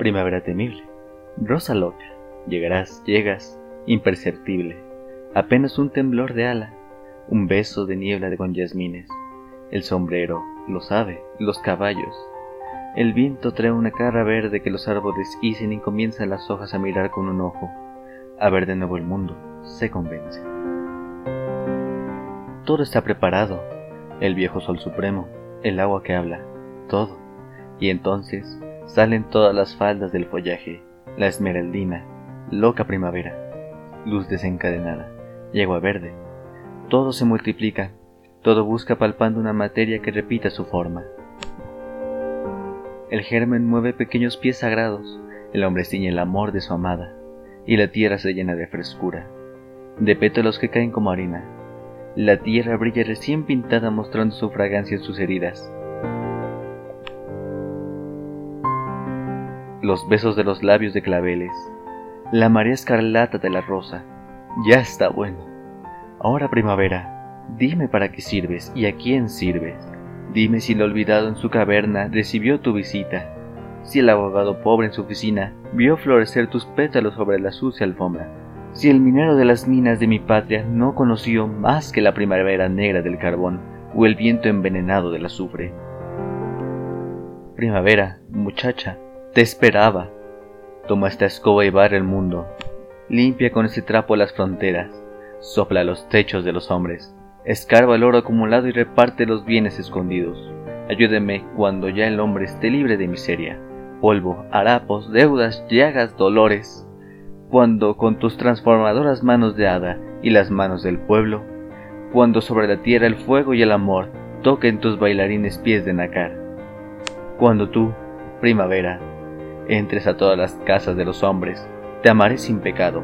Primavera temible, rosa loca, llegarás, llegas, imperceptible, apenas un temblor de ala, un beso de niebla con yasmines, el sombrero, lo sabe, los caballos. El viento trae una cara verde que los árboles hicen y comienzan las hojas a mirar con un ojo, a ver de nuevo el mundo, se convence. Todo está preparado, el viejo sol supremo, el agua que habla, todo. Y entonces salen todas las faldas del follaje, la esmeraldina, loca primavera, luz desencadenada, yegua verde. Todo se multiplica, todo busca palpando una materia que repita su forma. El germen mueve pequeños pies sagrados, el hombre ciñe el amor de su amada, y la tierra se llena de frescura, de pétalos que caen como harina. La tierra brilla recién pintada mostrando su fragancia en sus heridas. Los besos de los labios de claveles, la marea escarlata de la rosa, ya está bueno. Ahora primavera, Dime para qué sirves y a quién sirves. Dime si el olvidado en su caverna recibió tu visita. Si el abogado pobre en su oficina vio florecer tus pétalos sobre la sucia alfombra. Si el minero de las minas de mi patria no conoció más que la primavera negra del carbón o el viento envenenado del azufre. Primavera, muchacha, te esperaba. Toma esta escoba y barre el mundo. Limpia con ese trapo las fronteras. Sopla los techos de los hombres Escarba el oro acumulado y reparte los bienes escondidos. Ayúdeme cuando ya el hombre esté libre de miseria, polvo, harapos, deudas, llagas, dolores. Cuando con tus transformadoras manos de hada y las manos del pueblo, cuando sobre la tierra el fuego y el amor toquen tus bailarines pies de nacar. Cuando tú, primavera, entres a todas las casas de los hombres, te amaré sin pecado.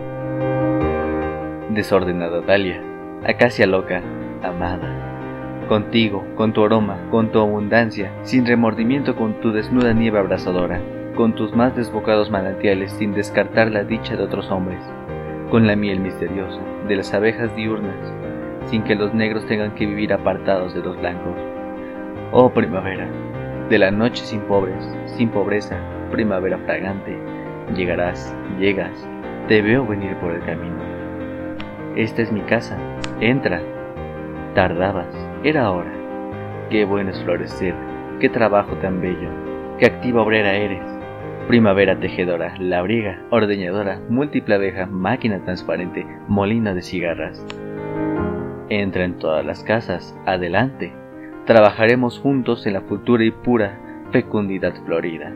Desordenada Dalia, acacia loca, amada. Contigo, con tu aroma, con tu abundancia, sin remordimiento con tu desnuda nieve abrasadora, con tus más desbocados manantiales sin descartar la dicha de otros hombres, con la miel misteriosa de las abejas diurnas, sin que los negros tengan que vivir apartados de los blancos. Oh primavera, de la noche sin pobres, sin pobreza, primavera fragante, llegarás, llegas, te veo venir por el camino. Esta es mi casa, entra, Tardabas, era hora. Qué bueno es florecer, qué trabajo tan bello, qué activa obrera eres. Primavera tejedora, labriga, ordeñadora, múltiple abeja, máquina transparente, molina de cigarras. Entra en todas las casas, adelante. Trabajaremos juntos en la futura y pura fecundidad florida.